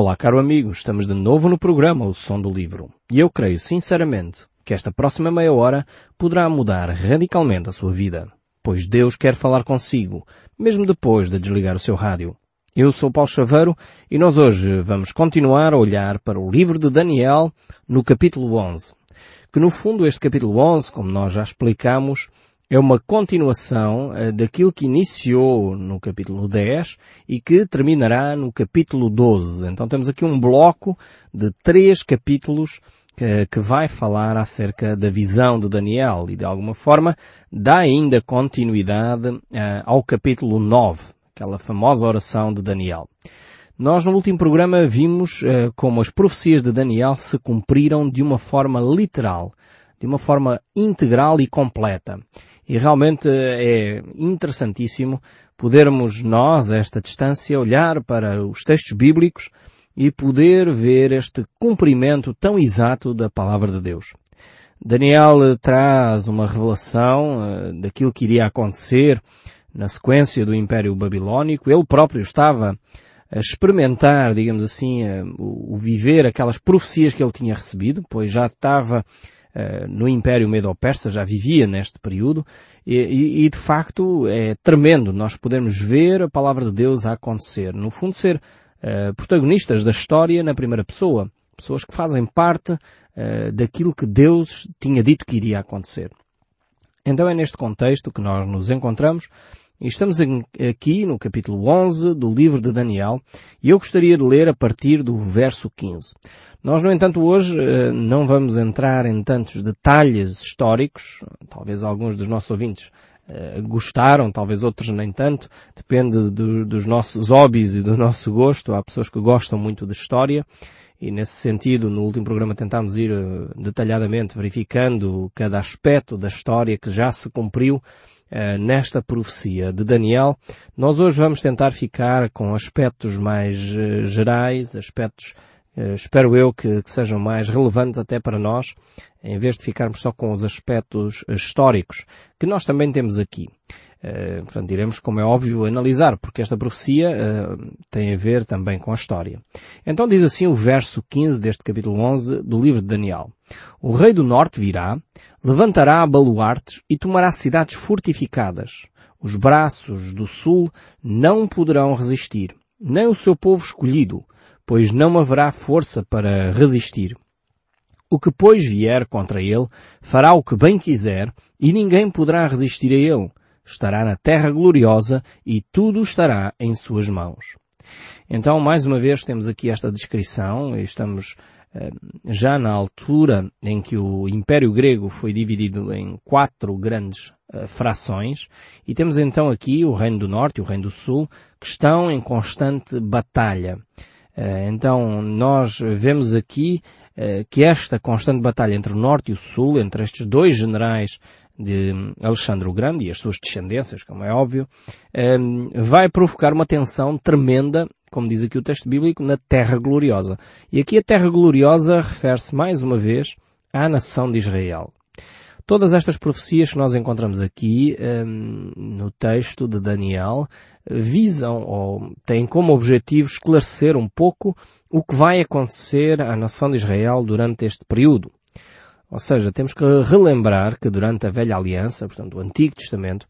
Olá, caro amigo, estamos de novo no programa O Som do Livro. E eu creio sinceramente que esta próxima meia hora poderá mudar radicalmente a sua vida, pois Deus quer falar consigo, mesmo depois de desligar o seu rádio. Eu sou Paulo Chaveiro e nós hoje vamos continuar a olhar para o livro de Daniel no capítulo 11. Que no fundo este capítulo 11, como nós já explicamos, é uma continuação uh, daquilo que iniciou no capítulo 10 e que terminará no capítulo 12. Então temos aqui um bloco de três capítulos que, vai falar acerca da visão de Daniel e de alguma forma dá ainda continuidade uh, ao capítulo 9, aquela famosa oração de Daniel. Nós no último programa vimos uh, como as profecias de Daniel se cumpriram de uma forma literal, de uma forma integral e completa. E realmente é interessantíssimo podermos nós, a esta distância, olhar para os textos bíblicos e poder ver este cumprimento tão exato da palavra de Deus. Daniel traz uma revelação uh, daquilo que iria acontecer na sequência do Império Babilónico. Ele próprio estava a experimentar, digamos assim, o viver aquelas profecias que ele tinha recebido, pois já estava eh, no Império Medo-Persa, já vivia neste período, e, e, de facto é tremendo nós podermos ver a palavra de Deus a acontecer. No fundo, ser uh, protagonistas da história na primeira pessoa. Pessoas que fazem parte uh, daquilo que Deus tinha dito que iria acontecer. Então é neste contexto que nós nos encontramos e estamos aqui no capítulo 11 do livro de Daniel e eu gostaria de ler a partir do verso 15. Nós, no entanto, hoje eh, não vamos entrar em tantos detalhes históricos, talvez alguns dos nossos ouvintes eh, gostaram, talvez outros nem tanto, depende do, dos nossos hobbies e do nosso gosto. Há pessoas que gostam muito de história e nesse sentido, no último programa tentámos ir eh, detalhadamente verificando cada aspecto da história que já se cumpriu nesta profecia de Daniel. Nós hoje vamos tentar ficar com aspectos mais gerais, aspectos espero eu que, que, sejam mais relevantes até para nós, em vez de ficarmos só com os aspectos históricos, que nós também temos aqui. Uh, portanto, iremos, como é óbvio, analisar, porque esta profecia uh, tem a ver também com a história. Então diz assim o verso 15 deste capítulo 11 do livro de Daniel. O rei do norte virá, levantará baluartes e tomará cidades fortificadas. Os braços do sul não poderão resistir, nem o seu povo escolhido, pois não haverá força para resistir. O que pois vier contra ele fará o que bem quiser e ninguém poderá resistir a ele. Estará na terra gloriosa e tudo estará em suas mãos. Então, mais uma vez, temos aqui esta descrição. Estamos eh, já na altura em que o Império Grego foi dividido em quatro grandes eh, frações e temos então aqui o Reino do Norte e o Reino do Sul que estão em constante batalha. Eh, então nós vemos aqui eh, que esta constante batalha entre o Norte e o Sul, entre estes dois generais de Alexandre o Grande e as suas descendências, como é óbvio, eh, vai provocar uma tensão tremenda, como diz aqui o texto bíblico, na Terra Gloriosa. E aqui a Terra Gloriosa refere-se mais uma vez à nação de Israel. Todas estas profecias que nós encontramos aqui um, no texto de Daniel visam ou têm como objetivo esclarecer um pouco o que vai acontecer à nação de Israel durante este período. Ou seja, temos que relembrar que durante a velha aliança, portanto o Antigo Testamento,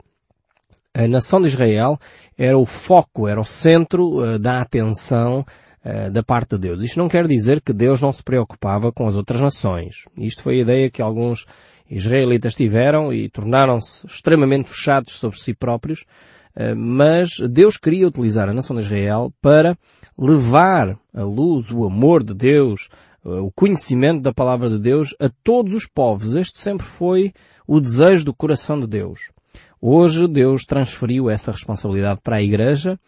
a nação de Israel era o foco, era o centro uh, da atenção uh, da parte de Deus. Isto não quer dizer que Deus não se preocupava com as outras nações. Isto foi a ideia que alguns israelitas tiveram e tornaram-se extremamente fechados sobre si próprios, eh, mas Deus queria utilizar a nação de Israel para levar a luz, o amor de Deus, eh, o conhecimento da palavra de Deus a todos os povos. Este sempre foi o desejo do coração de Deus. Hoje Deus transferiu essa responsabilidade para a Igreja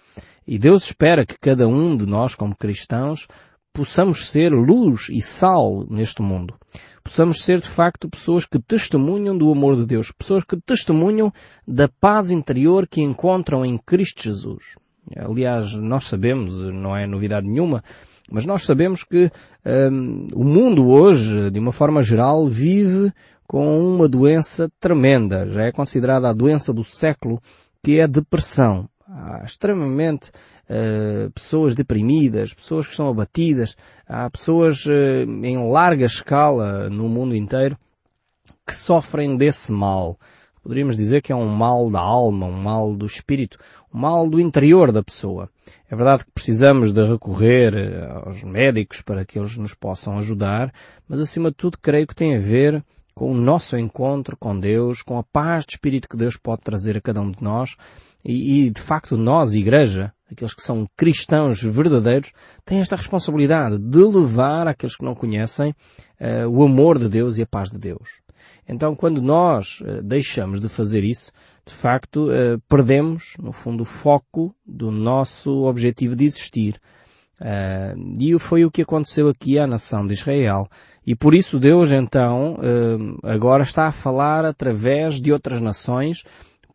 e Deus espera que cada um de nós, como cristãos, possamos ser luz e sal neste mundo possamos ser de facto pessoas que testemunham do amor de Deus, pessoas que testemunham da paz interior que encontram em Cristo Jesus. Aliás, nós sabemos, não é novidade nenhuma, mas nós sabemos que um, o mundo hoje, de uma forma geral, vive com uma doença tremenda. Já é considerada a doença do século, que é a depressão. Extremamente uh, pessoas deprimidas, pessoas que estão abatidas, há pessoas uh, em larga escala no mundo inteiro que sofrem desse mal. Poderíamos dizer que é um mal da alma, um mal do espírito, um mal do interior da pessoa. É verdade que precisamos de recorrer eh, aos médicos para que eles nos possam ajudar, mas acima de tudo creio que tem a ver com o nosso encontro com Deus, com a paz de espírito que Deus pode trazer a cada um de nós e, e de facto nós, igreja, aqueles que são cristãos verdadeiros, têm esta responsabilidade de levar aqueles que não conhecem uh, o amor de Deus e a paz de Deus. Então, quando nós uh, deixamos de fazer isso, de facto, uh, perdemos, no fundo, o foco do nosso objetivo de existir. E foi o que aconteceu aqui à nação de Israel. E por isso Deus, então, agora está a falar através de outras nações,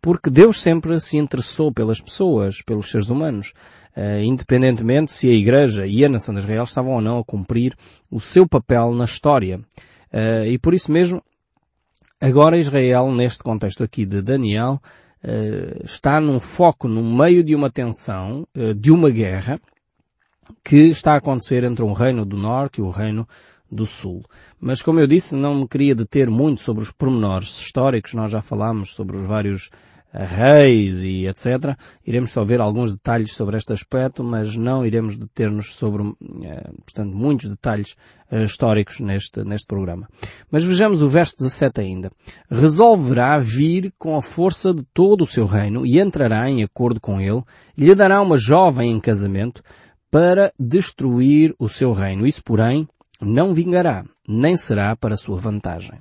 porque Deus sempre se interessou pelas pessoas, pelos seres humanos, independentemente se a Igreja e a nação de Israel estavam ou não a cumprir o seu papel na história. e por isso mesmo, Agora Israel, neste contexto aqui de Daniel, eh, está num foco no meio de uma tensão, eh, de uma guerra, que está a acontecer entre um reino do norte e o reino do sul. Mas como eu disse, não me queria deter muito sobre os pormenores históricos, nós já falámos sobre os vários reis e etc. Iremos só ver alguns detalhes sobre este aspecto, mas não iremos deter-nos sobre, eh, portanto, muitos detalhes eh, históricos neste, neste programa. Mas vejamos o verso 17 ainda. Resolverá vir com a força de todo o seu reino e entrará em acordo com ele, lhe dará uma jovem em casamento para destruir o seu reino. Isso, porém, não vingará, nem será para sua vantagem.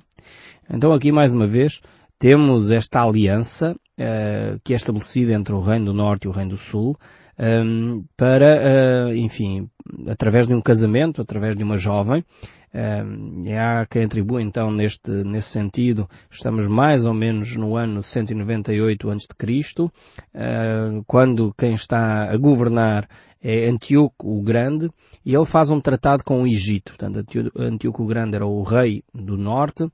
Então aqui mais uma vez temos esta aliança uh, que é estabelecida entre o Reino do Norte e o Reino do Sul um, ehm, para, uh, enfim, através de um casamento, através de uma jovem. Um, ehm, há quem atribua então neste, nesse sentido, estamos mais ou menos no ano 198 a.C., uh, quando quem está a governar é Antíoco o Grande, e ele faz um tratado com o Egito. Portanto, Antíoco o Grande era o rei do norte,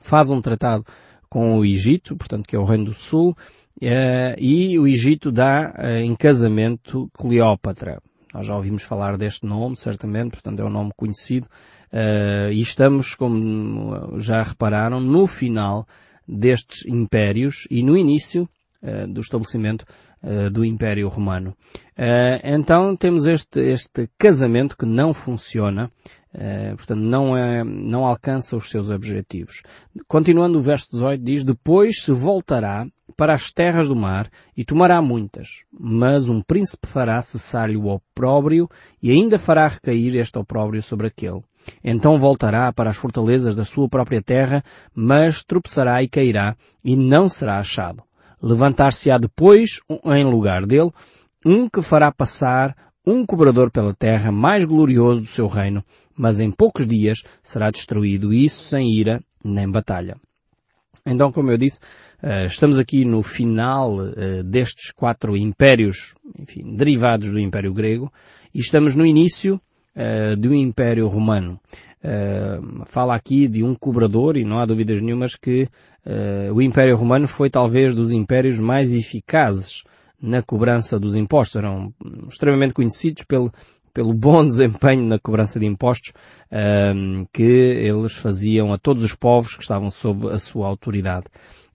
faz um tratado com o Egito, portanto que é o Reino do Sul, eh, e o Egito dá eh, em casamento Cleópatra. Nós já ouvimos falar deste nome, certamente, portanto é um nome conhecido, eh, e estamos, como já repararam, no final destes impérios e no início do estabelecimento do Império Romano. então temos este, este casamento que não funciona, eh, portanto, não, é, não alcança os seus objetivos. Continuando o verso 18 diz, depois se voltará para as terras do mar e tomará muitas, mas um príncipe fará cessar-lhe o opróbrio e ainda fará recair este opróbrio sobre aquele. Então voltará para as fortalezas da sua própria terra, mas tropeçará e cairá e não será achado. Levantar-se-á depois, em lugar dele, um que fará passar um cobrador pela terra mais glorioso do seu reino, mas em poucos dias será destruído, isso sem ira nem batalha. Então, como eu disse, eh, estamos aqui no final eh, destes quatro impérios, enfim, derivados do Império Grego, e estamos no início eh, do Império Romano. Fala aqui de um cobrador, e não há dúvidas nenhumas que o Império Romano foi talvez dos impérios mais eficazes na cobrança dos impostos. Eram extremamente conhecidos pelo, pelo bom desempenho na cobrança de impostos um, que eles faziam a todos os povos que estavam sob a sua autoridade.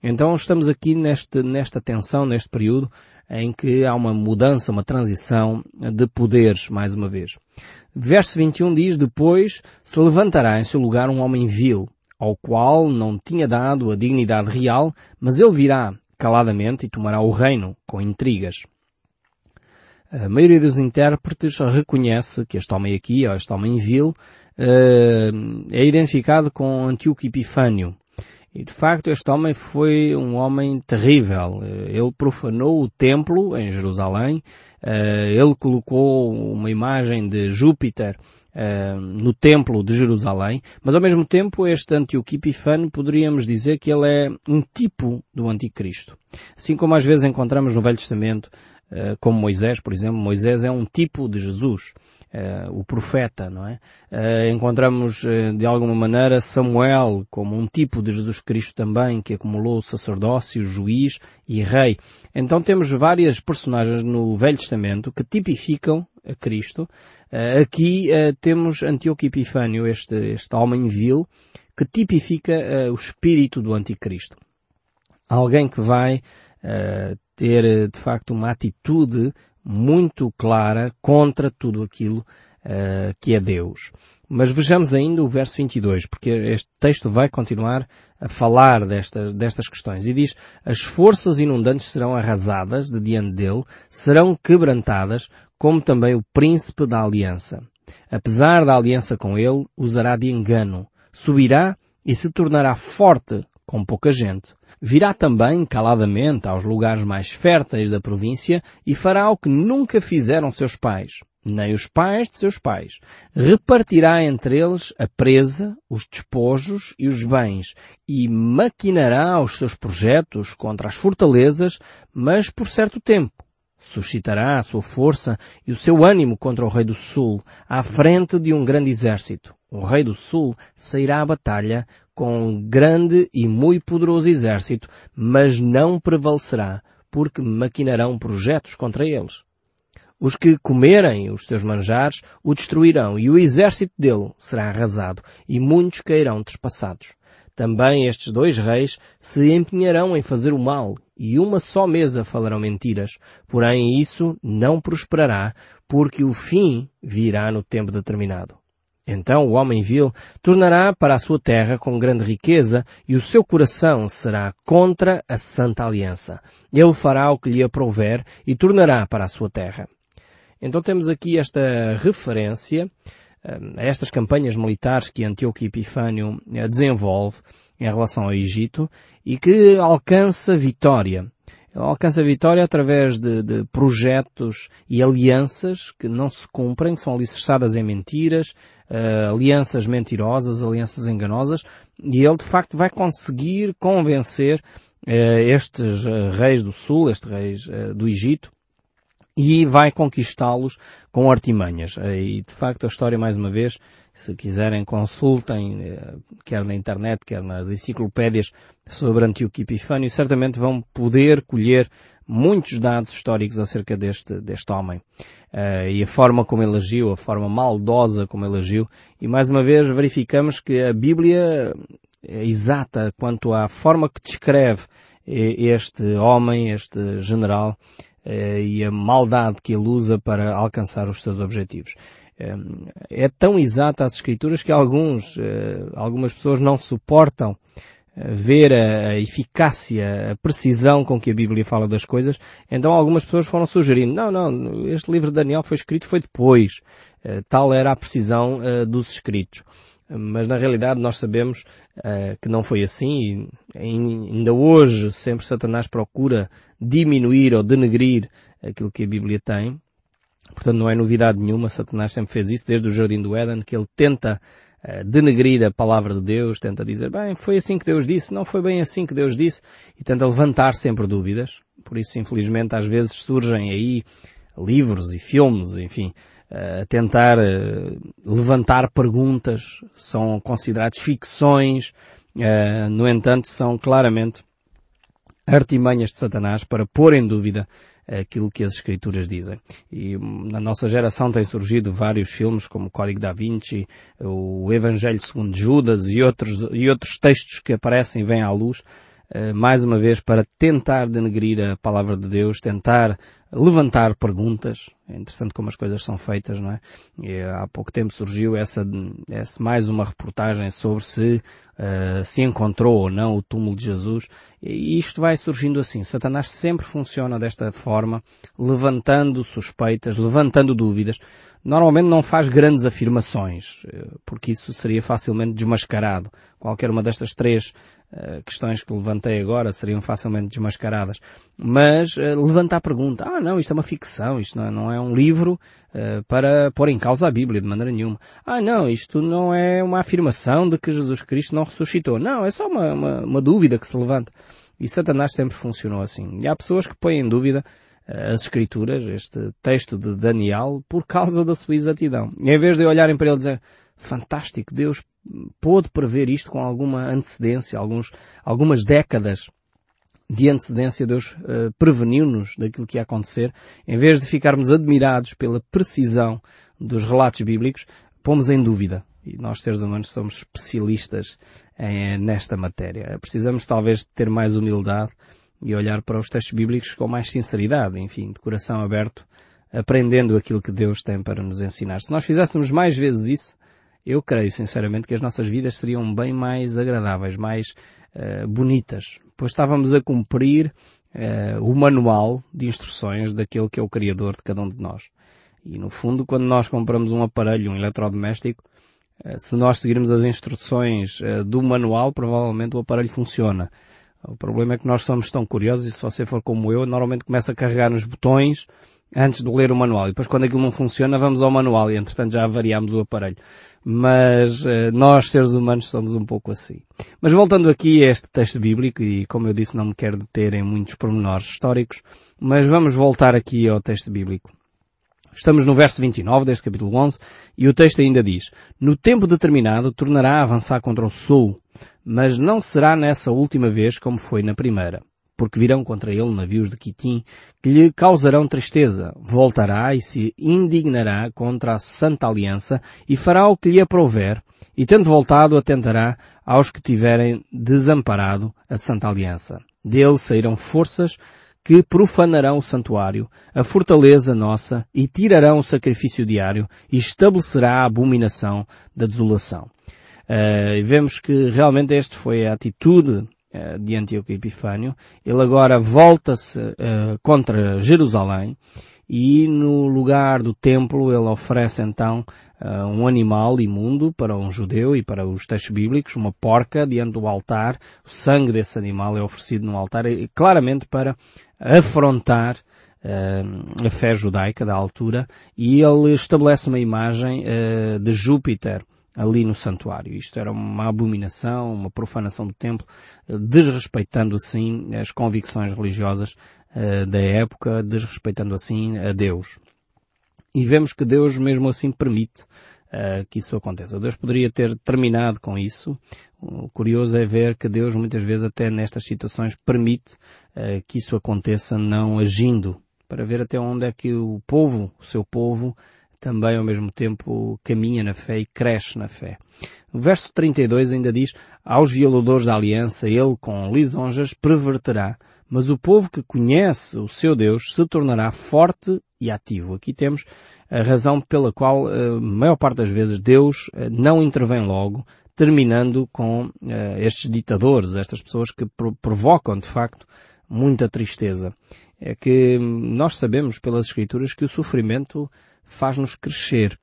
Então estamos aqui neste, nesta tensão, neste período, em que há uma mudança, uma transição de poderes, mais uma vez. Verso 21 diz, depois se levantará em seu lugar um homem vil, ao qual não tinha dado a dignidade real, mas ele virá caladamente e tomará o reino com intrigas. A maioria dos intérpretes reconhece que este homem aqui, ou este homem vil, eh, é identificado com Antíoco Epifânio. E de facto este homem foi um homem terrível. Ele profanou o templo em Jerusalém, eh, ele colocou uma imagem de Júpiter uh, no templo de Jerusalém, mas ao mesmo tempo este Antíoco poderíamos dizer que ele é um tipo do anticristo. Assim como às vezes encontramos no Velho Testamento como Moisés, por exemplo. Moisés é um tipo de Jesus. Uh, o profeta, não é? Uh, encontramos de alguma maneira Samuel como um tipo de Jesus Cristo também, que acumulou sacerdócio, juiz e rei. Então temos várias personagens no Velho Testamento que tipificam a Cristo. aqui temos Antíoco Epifânio, este, este homem vil, que tipifica o espírito do anticristo. Alguém que vai ter de facto uma atitude muito clara contra tudo aquilo uh, que é Deus. Mas vejamos ainda o verso 22, porque este texto vai continuar a falar destas, destas questões. E diz, as forças inundantes serão arrasadas de diante dele, serão quebrantadas, como também o príncipe da aliança. Apesar da aliança com ele, usará de engano. Subirá e se tornará forte com pouca gente. Virá também caladamente aos lugares mais férteis da província e fará o que nunca fizeram seus pais, nem os pais de seus pais. Repartirá entre eles a presa, os despojos e os bens, e maquinará os seus projetos contra as fortalezas, mas por certo tempo. Suscitará a sua força e o seu ânimo contra o rei do sul, à frente de um grande exército. O rei do sul sairá à batalha com um grande e muito poderoso exército, mas não prevalecerá, porque maquinarão projetos contra eles. Os que comerem os seus manjares o destruirão, e o exército dele será arrasado, e muitos cairão trespassados. Também estes dois reis se empenharão em fazer o mal, e uma só mesa falarão mentiras. Porém isso não prosperará, porque o fim virá no tempo determinado. Então o homem vil tornará para a sua terra com grande riqueza e o seu coração será contra a santa aliança. Ele fará o que lhe aprouver e tornará para a sua terra. Então temos aqui esta referência hum, a estas campanhas militares que Antíoco Epifânio eh, desenvolve em relação ao Egito e que alcança vitória. Alcança vitória através de, de, projetos e alianças que não se cumprem, que são alicerçadas em mentiras, uh, alianças mentirosas, alianças enganosas, e ele de facto vai conseguir convencer uh, estes uh, reis do sul, estes reis do Egito, e vai conquistá-los com artimanhas. E de facto a história mais uma vez, se quiserem consultem, quer na internet, quer nas enciclopédias sobre Antíoco Epifânio, certamente vão poder colher muitos dados históricos acerca deste, deste homem. Uh, e a forma como ele agiu, a forma maldosa como ele agiu. E mais uma vez verificamos que a Bíblia é exata quanto à forma que descreve este homem, este general, e a maldade que ele usa para alcançar os seus objetivos. Uh, é tão exata as escrituras que alguns, algumas pessoas não suportam ver a eficácia, a precisão com que a Bíblia fala das coisas, então algumas pessoas foram sugerindo, não, não, este livro de Daniel foi escrito foi depois. Eh, tal era a precisão eh, dos escritos. Mas na realidade nós sabemos uh, que não foi assim e ainda hoje sempre Satanás procura diminuir ou denegrir aquilo que a Bíblia tem. Portanto não é novidade nenhuma, Satanás sempre fez isso desde o Jardim do Éden, que ele tenta eh, denegrir a palavra de Deus, tenta dizer, bem, foi assim que Deus disse, não foi bem assim que Deus disse, e tenta levantar sempre dúvidas. Por isso, infelizmente, às vezes surgem aí livros e filmes, enfim, a tentar eh, levantar perguntas, são considerados ficções, no entanto, são claramente artimanhas de Satanás para pôr em dúvida aquilo que as escrituras dizem. E na nossa geração têm surgido vários filmes como o Código da Vinci, o Evangelho segundo Judas e outros, e outros textos que aparecem e vêm à luz, eh, mais uma vez para tentar denegrir a palavra de Deus, tentar levantar perguntas. É interessante como as coisas são feitas, não é? E há pouco tempo surgiu essa, essa mais uma reportagem sobre se uh, se encontrou ou não o túmulo de Jesus. E isto vai surgindo assim. Satanás sempre funciona desta forma, levantando suspeitas, levantando dúvidas. Normalmente não faz grandes afirmações, eh, porque isso seria facilmente desmascarado. Qualquer uma destas três uh, questões que levantei agora seriam facilmente desmascaradas. Mas uh, levanta a pergunta, ah não, isto é uma ficção, isto não é, não é um livro uh, para pôr em causa a Bíblia de maneira nenhuma. Ah não, isto não é uma afirmação de que Jesus Cristo não ressuscitou. Não, é só uma, uma, uma dúvida que se levanta. E Satanás sempre funcionou assim. E há pessoas que põem em dúvida as Escrituras, este texto de Daniel, por causa da sua exatidão. E em vez de olharem para ele e dizer, fantástico, Deus pôde prever isto com alguma antecedência, alguns, algumas décadas de antecedência, Deus uh, preveniu-nos daquilo que ia acontecer. Em vez de ficarmos admirados pela precisão dos relatos bíblicos, pomos em dúvida. E nós, seres humanos, somos especialistas em, nesta matéria. Precisamos talvez ter mais humildade e olhar para os textos bíblicos com mais sinceridade, enfim, de coração aberto, aprendendo aquilo que Deus tem para nos ensinar. Se nós fizéssemos mais vezes isso, eu creio sinceramente que as nossas vidas seriam bem mais agradáveis, mais uh, bonitas, pois estávamos a cumprir uh, o manual de instruções daquele que é o Criador de cada um de nós. E no fundo, quando nós compramos um aparelho, um eletrodoméstico, uh, se nós seguirmos as instruções do manual, provavelmente o aparelho funciona. O problema é que nós somos tão curiosos e se você for como eu, normalmente começa a carregar nos botões antes de ler o manual. E depois quando aquilo não funciona, vamos ao manual e entretanto já variamos o aparelho. Mas uh, nós, seres humanos, somos um pouco assim. Mas voltando aqui a este texto bíblico, e como eu disse, não me quero deter em muitos pormenores históricos, mas vamos voltar aqui ao texto bíblico. Estamos no verso 29 deste capítulo 11 e o texto ainda diz, No tempo determinado tornará a avançar contra o sul, mas não será nessa última vez como foi na primeira, porque virão contra ele navios de Quitim que lhe causarão tristeza. Voltará e se indignará contra a Santa Aliança e fará o que lhe aprouver, e tendo voltado atentará aos que tiverem desamparado a Santa Aliança. Dele sairão forças que profanarão o santuário, a fortaleza nossa, e tirarão o sacrifício diário, e estabelecerá a abominação da desolação. Uh, vemos que realmente esta foi a atitude uh, de Antíoco Epifânio. Ele agora volta-se uh, contra Jerusalém e no lugar do templo ele oferece então um animal imundo para um judeu e para os textos bíblicos, uma porca diante do altar. O sangue desse animal é oferecido no altar, claramente para afrontar a fé judaica da altura, e ele estabelece uma imagem de Júpiter ali no santuário. Isto era uma abominação, uma profanação do templo, desrespeitando assim as convicções religiosas da época, desrespeitando assim a Deus. E vemos que Deus mesmo assim permite uh, que isso aconteça. Deus poderia ter terminado com isso. O curioso é ver que Deus muitas vezes até nestas situações permite uh, que isso aconteça não agindo, para ver até onde é que o povo, o seu povo, também ao mesmo tempo caminha na fé e cresce na fé. O verso 32 ainda diz, aos violadores da aliança ele com lisonjas perverterá, mas o povo que conhece o seu Deus se tornará forte e ativo. Aqui temos a razão pela qual, a eh, maior parte das vezes, Deus eh, não intervém logo, terminando com eh, estes ditadores, estas pessoas que provocam, de facto, muita tristeza. É que nós sabemos pelas Escrituras que o sofrimento faz-nos crescer.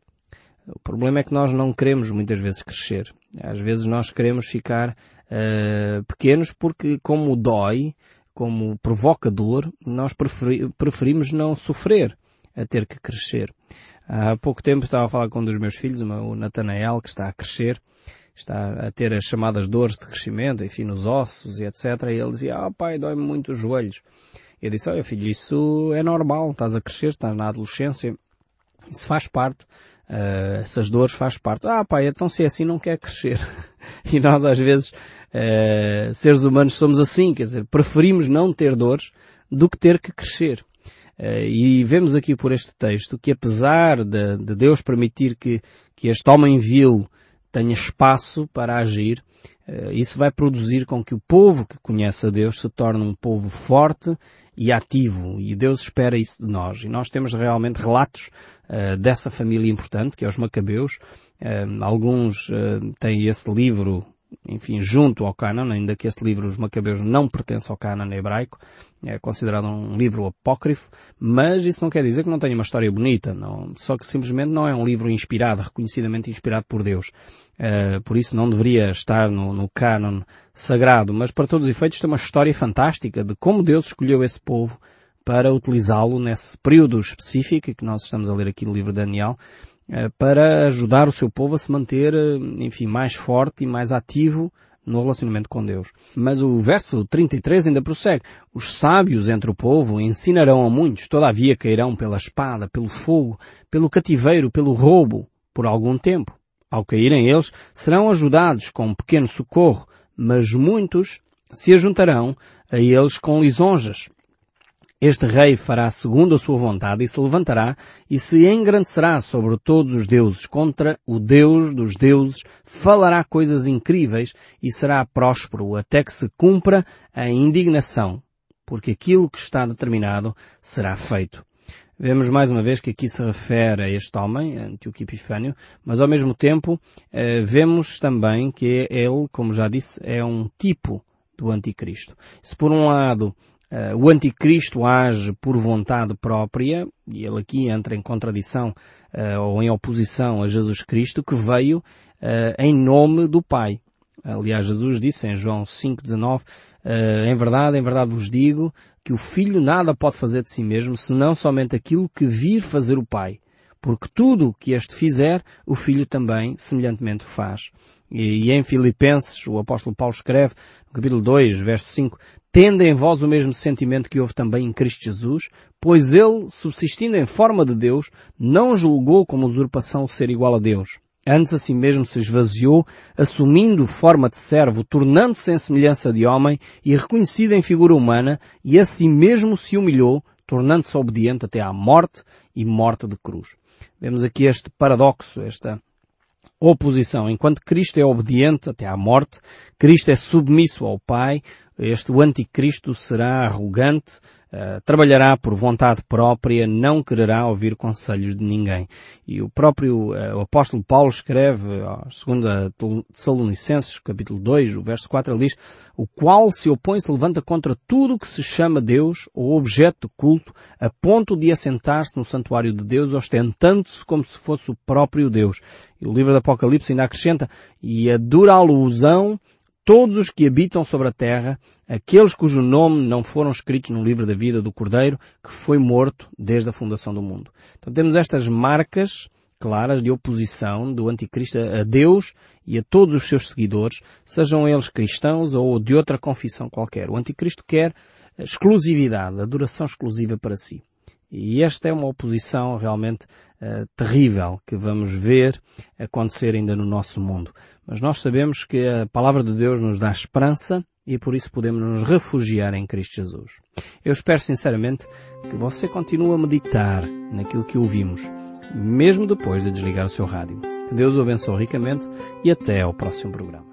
O problema é que nós não queremos muitas vezes crescer. Às vezes nós queremos ficar uh, pequenos porque, como dói, como provoca dor, nós preferi preferimos não sofrer a ter que crescer. Há pouco tempo estava a falar com um dos meus filhos, o Natanael, que está a crescer, está a ter as chamadas dores de crescimento, enfim, nos ossos e etc. E ele dizia, ah pai, dói-me muito os joelhos. Eu disse, olha filho, isso é normal, estás a crescer, estás na adolescência, isso faz parte, uh, essas dores faz parte. Ah pai, então se é assim não quer crescer. e nós às vezes Uh, seres humanos somos assim, quer dizer, preferimos não ter dores do que ter que crescer. Uh, e vemos aqui por este texto que apesar de, de Deus permitir que, que este homem vil tenha espaço para agir, isso vai produzir com que o povo que conhece a Deus se torne um povo forte e ativo. E Deus espera isso de nós. E nós temos realmente relatos uh, dessa família importante, que é os Macabeus. Uh, alguns uh, têm esse livro enfim, junto ao Cânon, ainda que este livro, os Macabeus, não pertence ao Cânon hebraico, é considerado um livro apócrifo, mas isso não quer dizer que não tenha uma história bonita, não, só que simplesmente não é um livro inspirado, reconhecidamente inspirado por Deus. Uh, por isso não deveria estar no, no Cânon sagrado, mas para todos os efeitos tem uma história fantástica de como Deus escolheu esse povo para utilizá-lo nesse período específico que nós estamos a ler aqui no livro de Daniel, para ajudar o seu povo a se manter, eh, enfim, mais forte e mais ativo no relacionamento com Deus. Mas o verso 33 ainda prossegue. Os sábios entre o povo ensinarão a muitos, todavia cairão pela espada, pelo fogo, pelo cativeiro, pelo roubo, por algum tempo. Ao caírem eles, serão ajudados com um pequeno socorro, mas muitos se ajuntarão a eles com lisonjas. Este rei fará segundo a sua vontade e se levantará e se engrandecerá sobre todos os deuses contra o Deus dos deuses, falará coisas incríveis e será próspero até que se cumpra a indignação, porque aquilo que está determinado será feito. Vemos mais uma vez que aqui se refere a este homem, Antíoco Epifânio, mas ao mesmo tempo eh, vemos também que ele, como já disse, é um tipo do anticristo. Se por um lado Uh, o anticristo age por vontade própria, e ele aqui entra em contradição uh, ou em oposição a Jesus Cristo, que veio uh, em nome do Pai. Aliás, Jesus disse em João 5,19, em verdade, em verdade vos digo, que o Filho nada pode fazer de si mesmo, senão somente aquilo que vir fazer o Pai. Porque tudo o que este fizer, o Filho também semelhantemente faz. E, em Filipenses, o apóstolo Paulo escreve, no capítulo 2, verso 5, Tende em vós o mesmo sentimento que houve também em Cristo Jesus, pois ele, subsistindo em forma de Deus, não julgou como usurpação o ser igual a Deus. Antes a si mesmo se esvaziou, assumindo forma de servo, tornando-se em semelhança de homem e reconhecido em figura humana, e a si mesmo se humilhou, tornando-se obediente até à morte e morte de cruz. Vemos aqui este paradoxo, esta oposição. Enquanto Cristo é obediente até à morte, Cristo é submisso ao Pai, este o anticristo será arrogante, uh, trabalhará por vontade própria, não quererá ouvir conselhos de ninguém. E o próprio uh, o apóstolo Paulo escreve, segundo a Tessalonicenses, capítulo 2, o verso 4, ele diz, o qual se opõe se levanta contra tudo o que se chama Deus ou objeto de culto, a ponto de assentar-se no santuário de Deus, ostentando-se como se fosse o próprio Deus. E o livro do Apocalipse ainda acrescenta, e a dura alusão todos os que habitam sobre a terra, aqueles cujo nome não foram escritos no livro da vida do Cordeiro, que foi morto desde a fundação do mundo. Então temos estas marcas claras de oposição do anticristo a Deus e a todos os seus seguidores, sejam eles cristãos ou de outra confissão qualquer. O anticristo quer exclusividade, adoração exclusiva para si. E esta é uma oposição realmente uh, terrível que vamos ver acontecer ainda no nosso mundo. Mas nós sabemos que a palavra de Deus nos dá esperança e por isso podemos nos refugiar em Cristo Jesus. Eu espero sinceramente que você continue a meditar naquilo que ouvimos, mesmo depois de desligar o seu rádio. Que Deus o abençoe ricamente e até ao próximo programa.